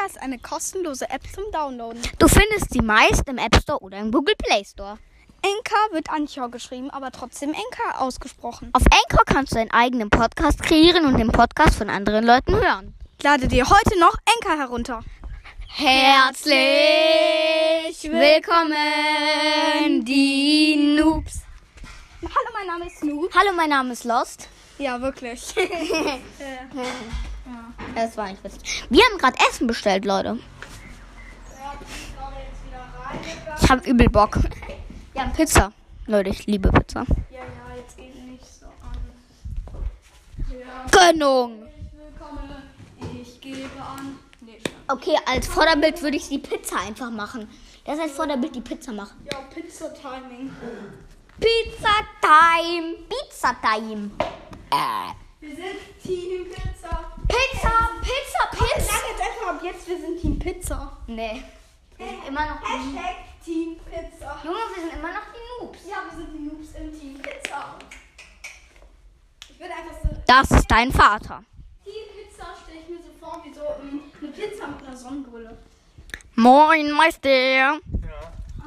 Enka ist eine kostenlose App zum Downloaden. Du findest sie meist im App Store oder im Google Play Store. Enka wird Anchor geschrieben, aber trotzdem Enka ausgesprochen. Auf Anchor kannst du einen eigenen Podcast kreieren und den Podcast von anderen Leuten hören. Lade dir heute noch Enka herunter. Herzlich willkommen, die Noobs. Hallo, mein Name ist Snoop. Hallo, mein Name ist Lost. Ja, wirklich. Das war nicht witzig. Wir haben gerade Essen bestellt, Leute. Ich habe übel Bock. Wir haben Pizza. Leute, ich liebe Pizza. Ja, ja, jetzt geht nicht so an. Ja, Gönnung. Ich gebe an. Nee, Okay, als Vorderbild würde ich die Pizza einfach machen. Das als Vorderbild die Pizza machen. ja, Pizza-Timing. Pizza Time. Pizza Time. Äh. Wir sind Team Pizza. Pizza, Pizza, Ich Pizza. sag jetzt einfach ab jetzt, wir sind Team Pizza. Nee. Wir sind immer noch die Hashtag Team Pizza. Junge, wir sind immer noch die Noobs. Ja, wir sind die Noobs im Team Pizza. Ich würde einfach so. Das ist dein Vater. Team Pizza stelle ich mir so vor wie so ähm, eine Pizza mit einer Sonnenbrille. Moin, Meister. Ja,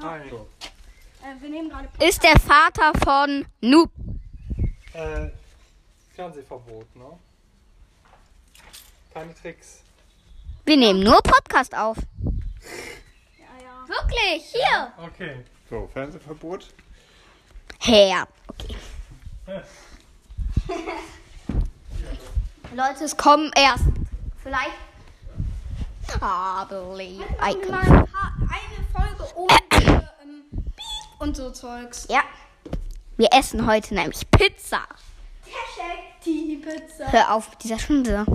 hi. Äh, wir nehmen gerade. Ist der Vater von Noob. Äh, Fernsehverbot, ne? Keine Tricks. Wir nehmen nur Podcast auf. Ja, ja. Wirklich, hier. Okay. So, Fernsehverbot. Her. Okay. Leute, es kommen erst vielleicht Hardly Machen wir mal ein paar, eine Folge ohne diese, ähm, Piep und so Zeugs. Ja. Wir essen heute nämlich Pizza. Hashtag Team Pizza. Hör auf mit dieser Schinde.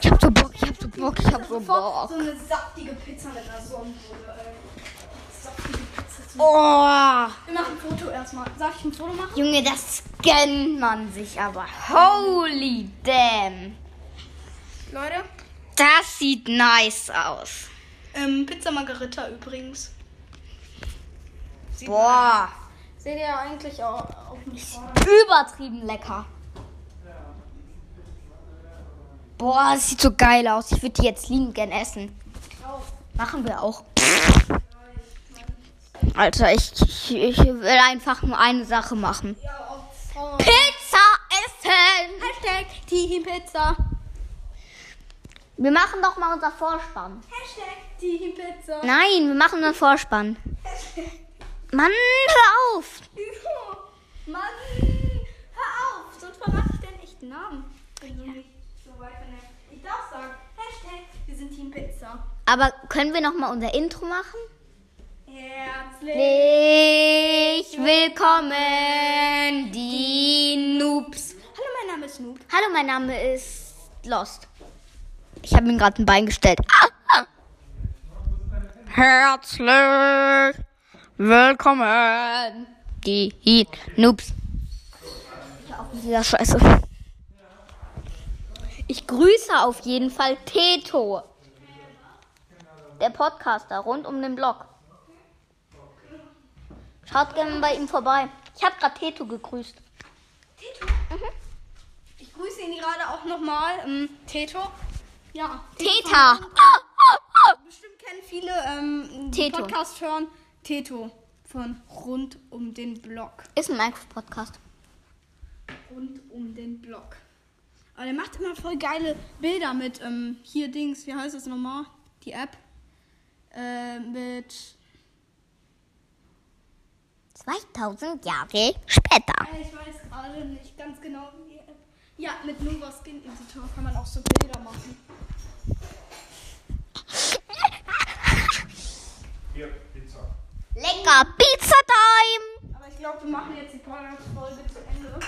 Ich hab so Bock, ich hab so Bock, ich hab so Bock. so eine saftige Pizza mit einer Sonnenbrille, ey. Saftige Pizza. Zu Oh, Wir machen ein Foto erstmal. Darf ich ein Foto machen? Junge, das gönnt man sich aber. Holy damn. Leute. Das sieht nice aus. Ähm, Pizza Margarita übrigens. Sieht Boah, Seht ihr eigentlich auch auf dem übertrieben lecker. Boah, das sieht so geil aus. Ich würde die jetzt liebend gern essen. Machen wir auch. Alter, ich, ich, ich will einfach nur eine Sache machen. Ja. Pizza essen! Hashtag Team Pizza. Wir machen doch mal unser Vorspann. Hashtag Team Pizza. Nein, wir machen einen Vorspann. Mann, hör auf! Mann, hör auf, sonst verrate ich deinen echten Namen. Wenn du nicht so weiter nennst. Ich darf sagen, Hashtag, wir sind Team Pizza. Aber können wir noch mal unser Intro machen? Herzlich. Willkommen, die Noobs. Hallo, mein Name ist Snoop. Hallo, mein Name ist Lost. Ich habe ihm gerade ein Bein gestellt. Ah, ah. Herzlich willkommen, die Noobs. Hör auf mit dieser Scheiße. Ich grüße auf jeden Fall Teto. Der Podcaster rund um den Blog. Schaut gerne bei ihm vorbei. Ich habe gerade Teto gegrüßt. Teto. Ich grüße ihn gerade auch nochmal. Ähm, Teto. Ja. Teta. Bestimmt kennen viele ähm, die Teto. Podcast hören. Teto von Rund um den Block. Ist ein Minecraft-Podcast. Rund um den Block. Aber der macht immer voll geile Bilder mit ähm, hier Dings, wie heißt das nochmal? Die App. Äh, mit. 2000 Jahre später. Ich weiß gerade nicht ganz genau, wie die App. Ja, mit Nova Skin Editor kann man auch so Bilder machen. Hier, Pizza. Lecker Pizza Time. Aber ich glaube, wir machen jetzt die Podcast-Folge zu Ende.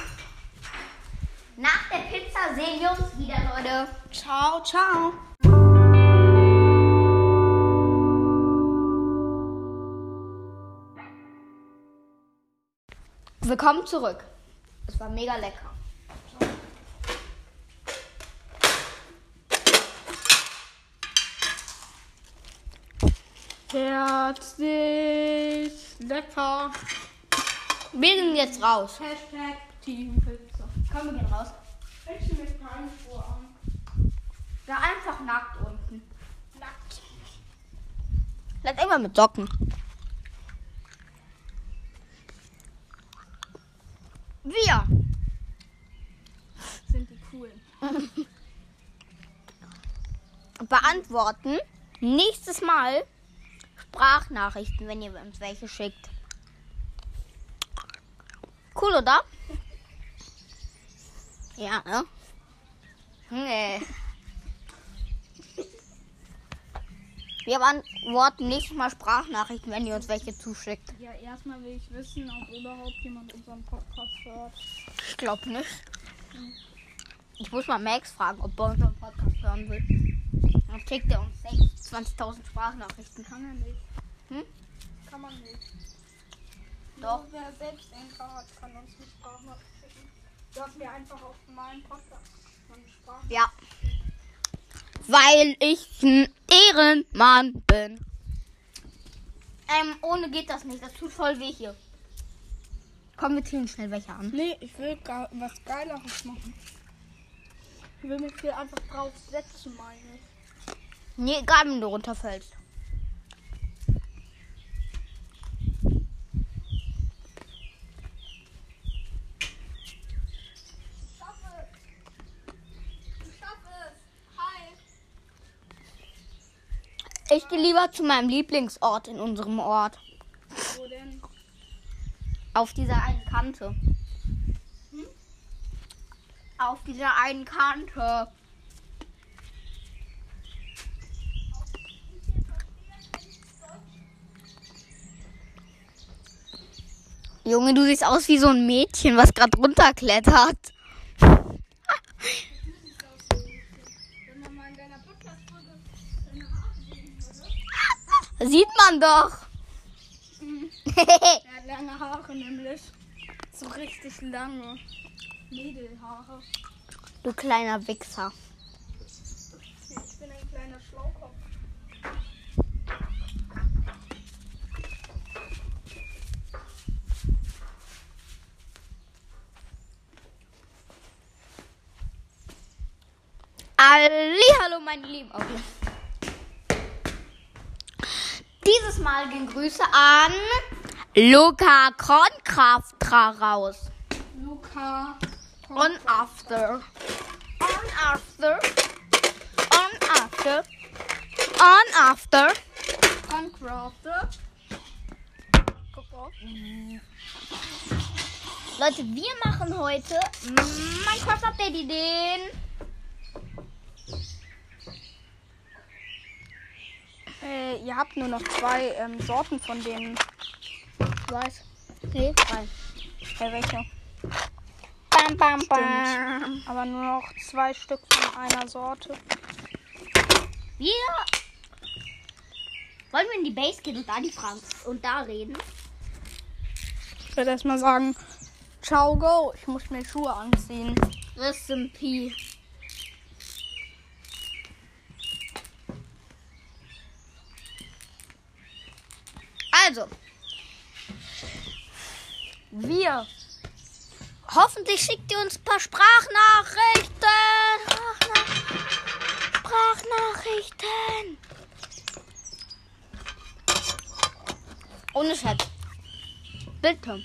Nach der Pizza sehen wir uns wieder, Leute. Ciao. Willkommen zurück. Es war mega lecker. Herzlich lecker. Wir sind jetzt raus. Hashtag Team Pizza. Komm, wir gehen raus. Ich mit keinen Ja, einfach nackt unten. Nackt. Vielleicht immer mit Socken. Wir Sind die cool. beantworten nächstes Mal Sprachnachrichten, wenn ihr uns welche schickt. Cool, oder? Ja, ne? Nee. Wir beantworten nächstes Mal Sprachnachrichten, wenn ihr uns welche zuschickt. Ja, erstmal will ich wissen, ob überhaupt jemand unseren Podcast hört. Ich glaube nicht. Ich muss mal Max fragen, ob er unseren Podcast hören will. Dann schickt er uns 20.000 Sprachnachrichten. Kann er nicht. Hm? Kann man nicht. Doch. Nur wer selbst Enker hat, kann uns eine Sprachnachricht schicken. Du hast mir einfach auf meinen Podcast eine Sprachnachricht. Ja. Weil ich ein Ehrenmann bin. Ähm, ohne geht das nicht. Das tut voll weh hier. Komm, wir ziehen schnell welche an. Nee, ich will ga- was Geileres machen. Ich will mich hier einfach drauf setzen, meine ich. Nee, egal, wenn du runterfällst. Ich schaffe es. Ich schaffe es. Hi. Ich gehe lieber zu meinem Lieblingsort in unserem Ort. Wo denn? Auf dieser einen Kante. Auf dieser einen Kante. Junge, du siehst aus wie so ein Mädchen, was gerade runterklettert. Wenn man mal in deiner Podcast-Folge deine Haare sehen würde. Sieht man doch. Er hat lange Haare nämlich. So richtig lange. Mädelhaare. du kleiner Wichser. Ich bin ein kleiner Schlaukopf. Hallo, meine Lieben. Okay. Dieses Mal gehen Grüße an Luca Kronkraftra raus. Luca. On after. On after. On after. On after. Guck mal. Leute, wir machen heute Minecraft Update Ideen. Äh, ihr habt nur noch zwei ähm, Sorten von denen. Ich weiß. Nee, drei. Äh, welche? Bam, bam, bam. Aber nur noch zwei Stück von einer Sorte. Wir wollen wir in die Base gehen und da die Fragen und da reden. Ich würde erstmal sagen, ciao, go. Ich muss mir Schuhe anziehen. Rest in Peace. Also, wir. Hoffentlich schickt ihr uns ein paar Sprachnachrichten. Sprachnach Sprachnachrichten. Ohne Chat. Bitte.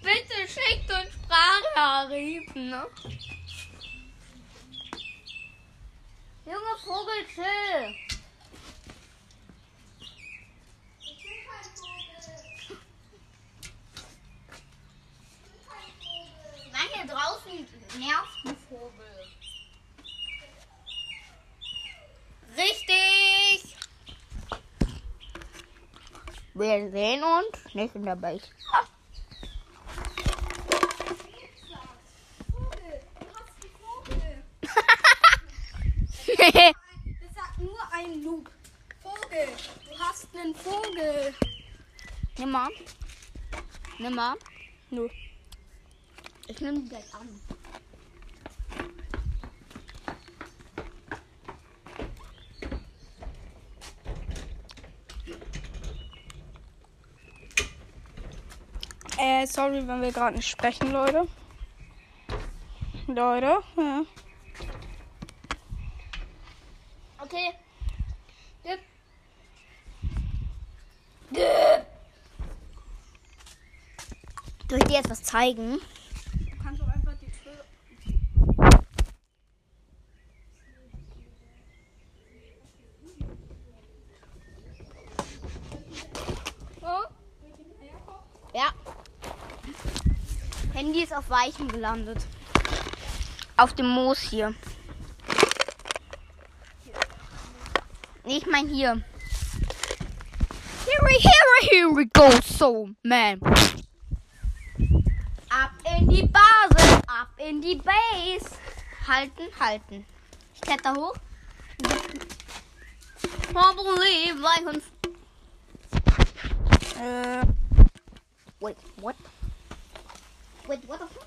Bitte schickt uns Sprachnachrichten. Ne? Junge Vogel, chill. Nein, hier draußen nervt ein Vogel. Richtig. Wir sehen uns nicht in der Base. Vogel, du hast einen Vogel. Das sagt nur ein Noob. Vogel, du hast einen Vogel. Nimm mal. Nimm mal. Nö. Ich nehme gleich an. Äh, sorry, wenn wir gerade nicht sprechen, Leute. Leute. Ja. Okay. Gib. Gib. Soll ich dir jetzt was zeigen? Du kannst doch einfach die Tür. Ja. Handy ist Weichen gelandet. Auf dem Moos hier. Ich mein hier. Here we, here we, here we go, so man. Ab in die Basis, ab in die Base. Halten, halten. Ich kletter hoch. Probably like uns. Äh, Wait, what? Wait, what the fuck?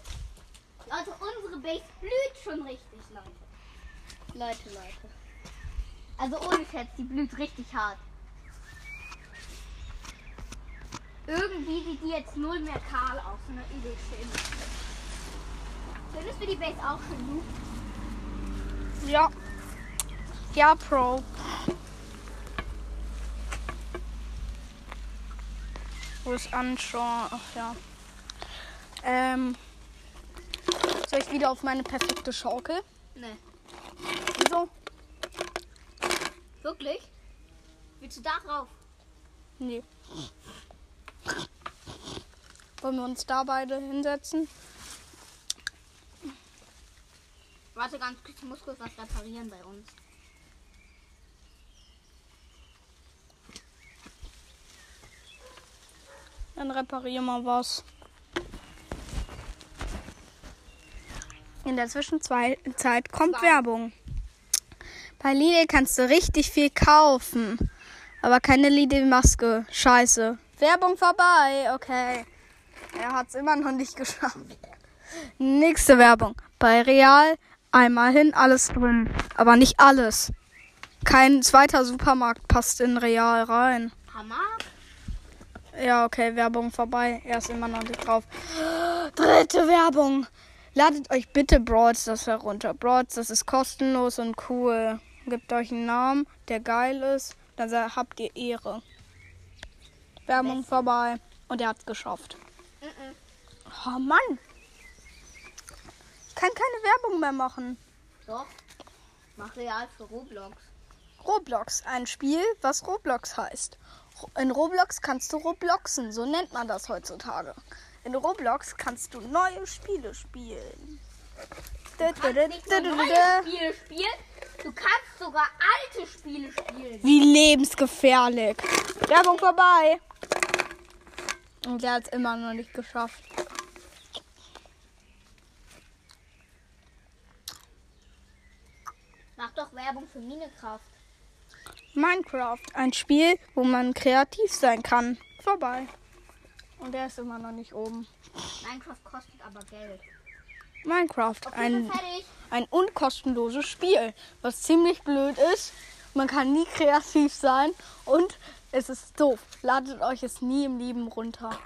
Also unsere Base blüht schon richtig, Leute. Leute, Leute. Also ohne Scherz, die blüht richtig hart. Irgendwie sieht die jetzt null mehr kahl aus, sondern übel schön. Findest du die Base auch schön, Lu? ja. Ja, Pro. Wo ist anschauen? Ach ja. Ähm. Soll ich wieder auf meine perfekte Schaukel? Ne. Wieso? Wirklich? Willst du da drauf? Nee. Wollen wir uns da beide hinsetzen? Warte ganz kurz, ich muss kurz was reparieren bei uns. Dann reparier mal was. In der Zwischenzeit kommt Zwei. Werbung. Bei Lidl kannst du richtig viel kaufen. Aber keine Lidl-Maske. Scheiße. Werbung vorbei. Okay. Er hat es immer noch nicht geschafft. Nächste Werbung. Bei Real einmal hin, alles drin. Aber nicht alles. Kein zweiter Supermarkt passt in Real rein. Hammer? Ja, okay, Werbung vorbei. Er ist immer noch nicht drauf. Dritte Werbung. Ladet euch bitte Broads das herunter. Broads, das ist kostenlos und cool. Gebt euch einen Namen, der geil ist. Dann habt ihr Ehre. Werbung vorbei. Und er hat's geschafft. Oh Mann. Ich kann keine Werbung mehr machen. Doch. Mach real für Roblox. Roblox, ein Spiel, was Roblox heißt. In Roblox kannst du Robloxen, so nennt man das heutzutage. In Roblox kannst du neue Spiele spielen. Du kannst nicht nur neue Spiele spielen, du kannst sogar alte Spiele spielen. Wie lebensgefährlich. Werbung vorbei. Und der hat es immer noch nicht geschafft. Mach doch Werbung für Minecraft. Minecraft, ein Spiel, wo man kreativ sein kann. Vorbei. Und der ist immer noch nicht oben. Minecraft kostet aber Geld. Minecraft, Okay, ein ein unkostenloses Spiel, was ziemlich blöd ist. Man kann nie kreativ sein und es ist doof. Ladet euch es nie im Leben runter.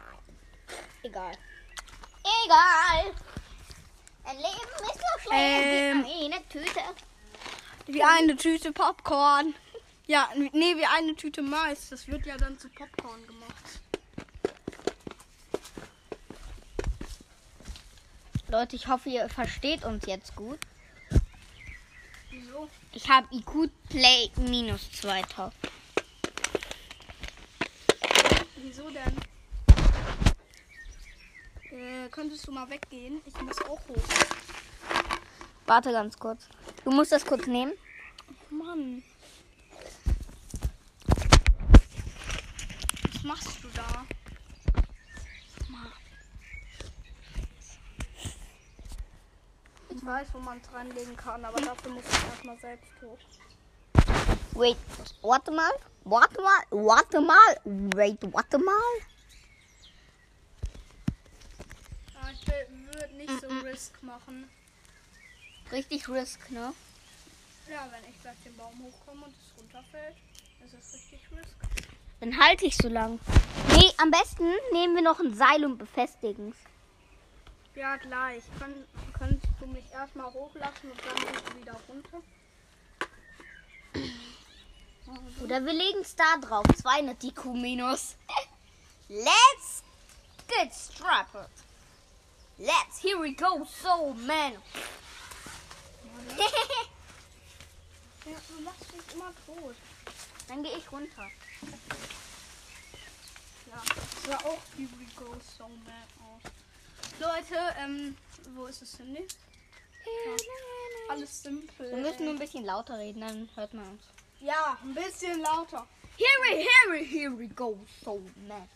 Egal. Egal. Ein Leben ist so Ähm. wie eine Tüte. Wie eine Tüte Popcorn. Ja, nee, wie eine Tüte Mais. Das wird ja dann zu Popcorn gemacht. Leute, ich hoffe, ihr versteht uns jetzt gut. Wieso? Ich habe IQ Play minus 2000. Wieso denn? Äh, könntest du mal weggehen? Ich muss auch hoch. Warte ganz kurz. Du musst das kurz nehmen. Mann. Was machst du da? Ich weiß, wo man es reinlegen kann, aber dafür muss ich erstmal selbst hoch. Wait, warte mal. Warte mal. Warte mal. Wait, warte mal. Ich würde nicht so Risk machen. Richtig Risk, ne? Ja, wenn ich gleich den Baum hochkomme und es runterfällt, ist es richtig Risk. Dann halte ich so lang. Nee, am besten nehmen wir noch ein Seil und befestigen es. Ja, gleich. Kann, könntest du mich erstmal hochlassen und dann gehst du wieder runter? Oder wir legen es da drauf. 200 DQ minus. Let's get strapped. Let's, here we go, so man. Ja, du machst mich immer tot. Dann gehe ich runter. Ja, das sah auch wie We Go So Mad aus. Leute, ähm, wo ist das Handy? Alles simpel. Wir müssen nur ein bisschen lauter reden, dann hört man uns. Ja, ein bisschen lauter. Here we, here we, here we go, so man.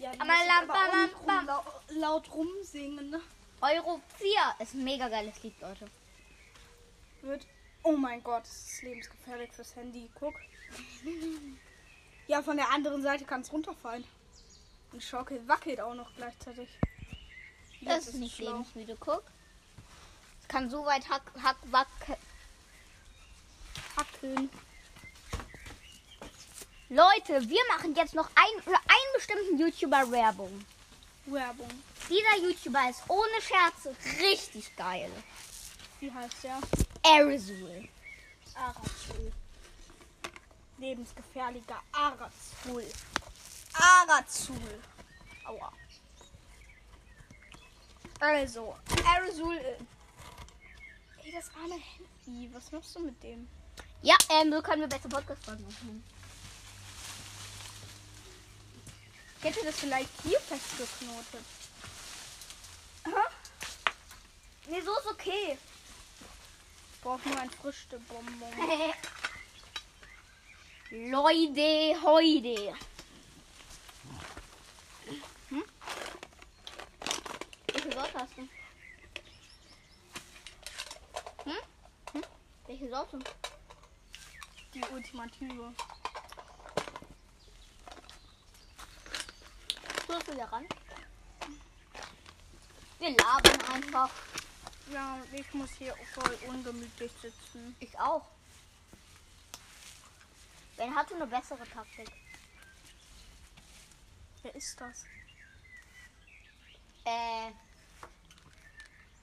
Ja, die Aber lam, bam, bam. rum, lau- laut rumsingen. ne? Euro 4 ist ein mega geiles Lied, Leute. Wird. Oh mein Gott, das ist lebensgefährlich fürs Handy. Guck. Ja, von der anderen Seite kann es runterfallen. Und Schaukel wackelt auch noch gleichzeitig. Das ist nicht schlau. lebensmüde, guck. Es kann so weit hack, hack, wack. Hackeln. Leute, wir machen jetzt noch ein, für einen bestimmten YouTuber Werbung. Werbung. Dieser YouTuber ist ohne Scherze richtig geil. Wie heißt der? Arizul. Arazul. Lebensgefährlicher Arazul. Arazul. Aua. Also, Arazul. äh, Ey, das arme Handy. Was machst du mit dem? Ja, ähm, so können wir besser Podcast machen. Ich hätte das vielleicht hier festgeknotet. Aha. Nee, so ist okay. Ich brauche nur ein Früchtebonbon. Leute, heute. Hm? Welche Sorte hast du? Hm? Hm? Welche Sorte? Die ultimative. Tust du wieder ran? Wir labern einfach. Ja, ich muss hier voll ungemütlich sitzen. Ich auch. Ben hatte eine bessere Taktik. Wer ist das? Äh,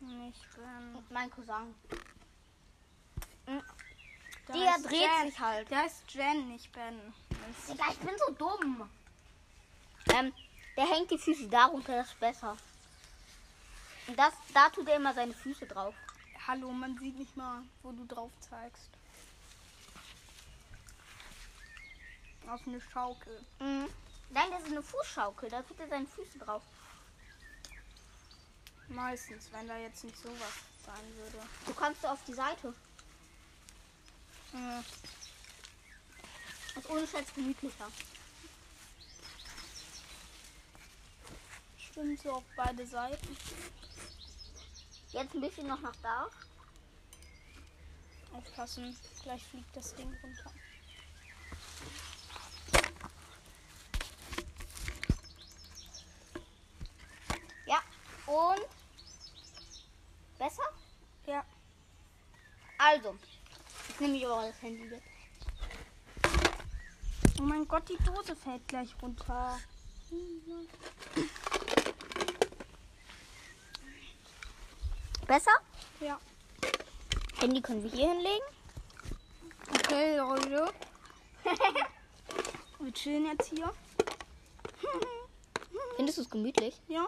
Ich bin. mein Cousin. Da Der dreht Jen. sich halt. Der ist Jen, nicht Ben. Digga, ich bin so dumm. Ähm, der hängt die Füße darunter, das ist besser. Und das, da tut er immer seine Füße drauf. Hallo, man sieht nicht mal, wo du drauf zeigst. Auf eine Schaukel. Mhm. Nein, das ist eine Fußschaukel, da tut er seine Füße drauf. Meistens, wenn da jetzt nicht sowas sein würde. Du kannst auf die Seite. Das ist ohne Scheiß gemütlicher. Stimmt so auf beide Seiten. Jetzt ein bisschen noch nach da. Aufpassen, gleich fliegt das Ding runter. Ja. Und besser? Ja. Also, ich nehme ich aber das Handy weg. Oh mein Gott, die Dose fällt gleich runter. Besser? Ja. Handy können wir hier hinlegen. Okay, Leute. Wir chillen jetzt hier. Findest du es gemütlich? Ja,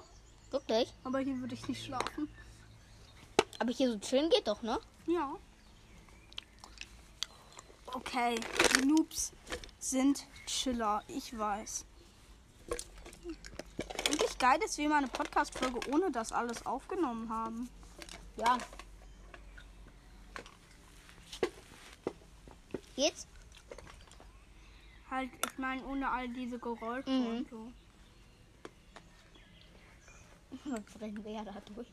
Wirklich? aber hier würde ich nicht schlafen. Aber hier so chillen geht doch, ne? Ja. Okay, die Noobs sind Chiller, ich weiß. Wirklich geil, dass wir mal eine Podcast-Folge ohne das alles aufgenommen haben. Ja. Geht's? Halt, ich meine, ohne all diese Geräusche Mhm. und so. Sonst drehen wir ja da durch.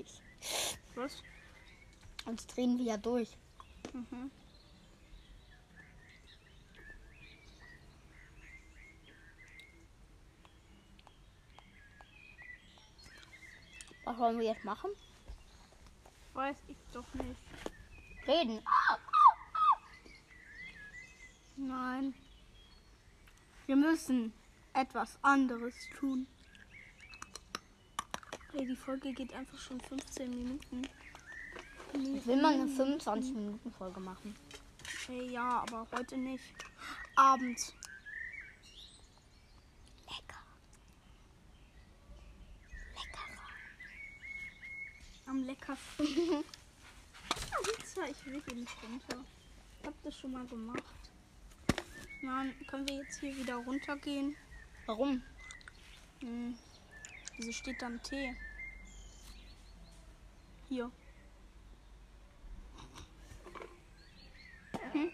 Was? Sonst drehen wir ja durch. Mhm. Was wollen wir jetzt machen? Weiß ich doch nicht. Reden. Nein. Wir müssen etwas anderes tun. Ey, die Folge geht einfach schon 15 Minuten. Ich will mal eine 25 Minuten Folge machen. Ey, ja, aber heute nicht. Abends. Lecker. Leckerer. Am leckersten. Ich will hier nicht runter. Ich hab das schon mal gemacht. Mann, können wir jetzt hier wieder runtergehen? Warum? Hm. Wieso steht dann T? Hier. Hm?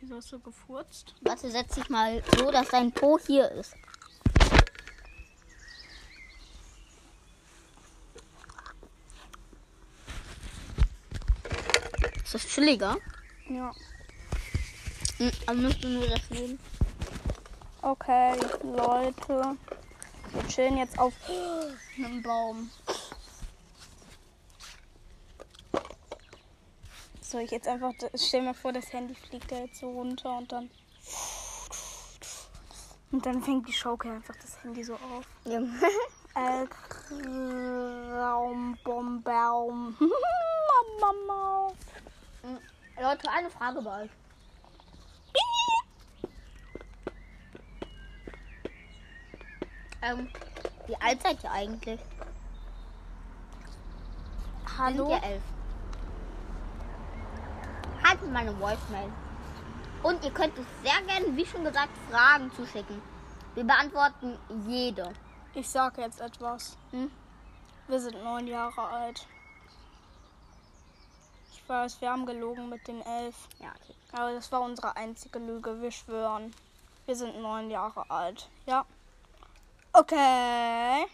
Wieso hast du gefurzt? Warte, setz dich mal so, dass dein Po hier ist. Ist das chilliger? Ja. Hm, dann musst du nur das nehmen. Okay, Leute. Wir chillen jetzt auf einem Baum. So, ich jetzt einfach, stell mir vor, das Handy fliegt da jetzt so runter und dann. Und dann fängt die Schaukel einfach das Handy so auf. Ja. Äh, Raum. Mama. Leute, eine Frage bei euch. Ähm, wie alt seid ihr eigentlich? Hallo? Sind ihr elf? Haltet meine Voicemail. Und ihr könnt uns sehr gerne, wie schon gesagt, Fragen zuschicken. Wir beantworten jede. Ich sag jetzt etwas. Hm? Wir sind neun Jahre alt. Ich weiß, wir haben gelogen mit den elf. Ja, okay. Aber das war unsere einzige Lüge, wir schwören. Wir sind neun Jahre alt. Ja. Okay.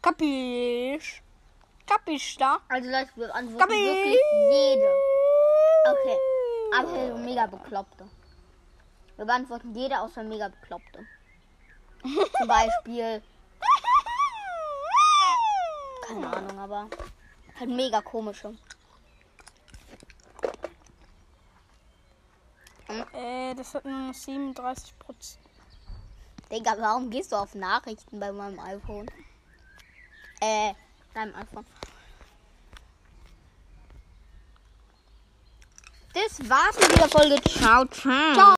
Kapisch? Kapisch da? Also Leute, wir beantworten Gabi! wirklich jede. Okay. Aber so mega bekloppte. Wir beantworten jede außer mega bekloppte. Zum Beispiel, keine Ahnung, aber halt mega komische. Äh, das hat nur noch 37 Prozent. Digga, warum gehst du auf Nachrichten bei meinem iPhone? Äh, deinem iPhone. Das war's mit dieser Folge. Ciao, ciao. Ciao.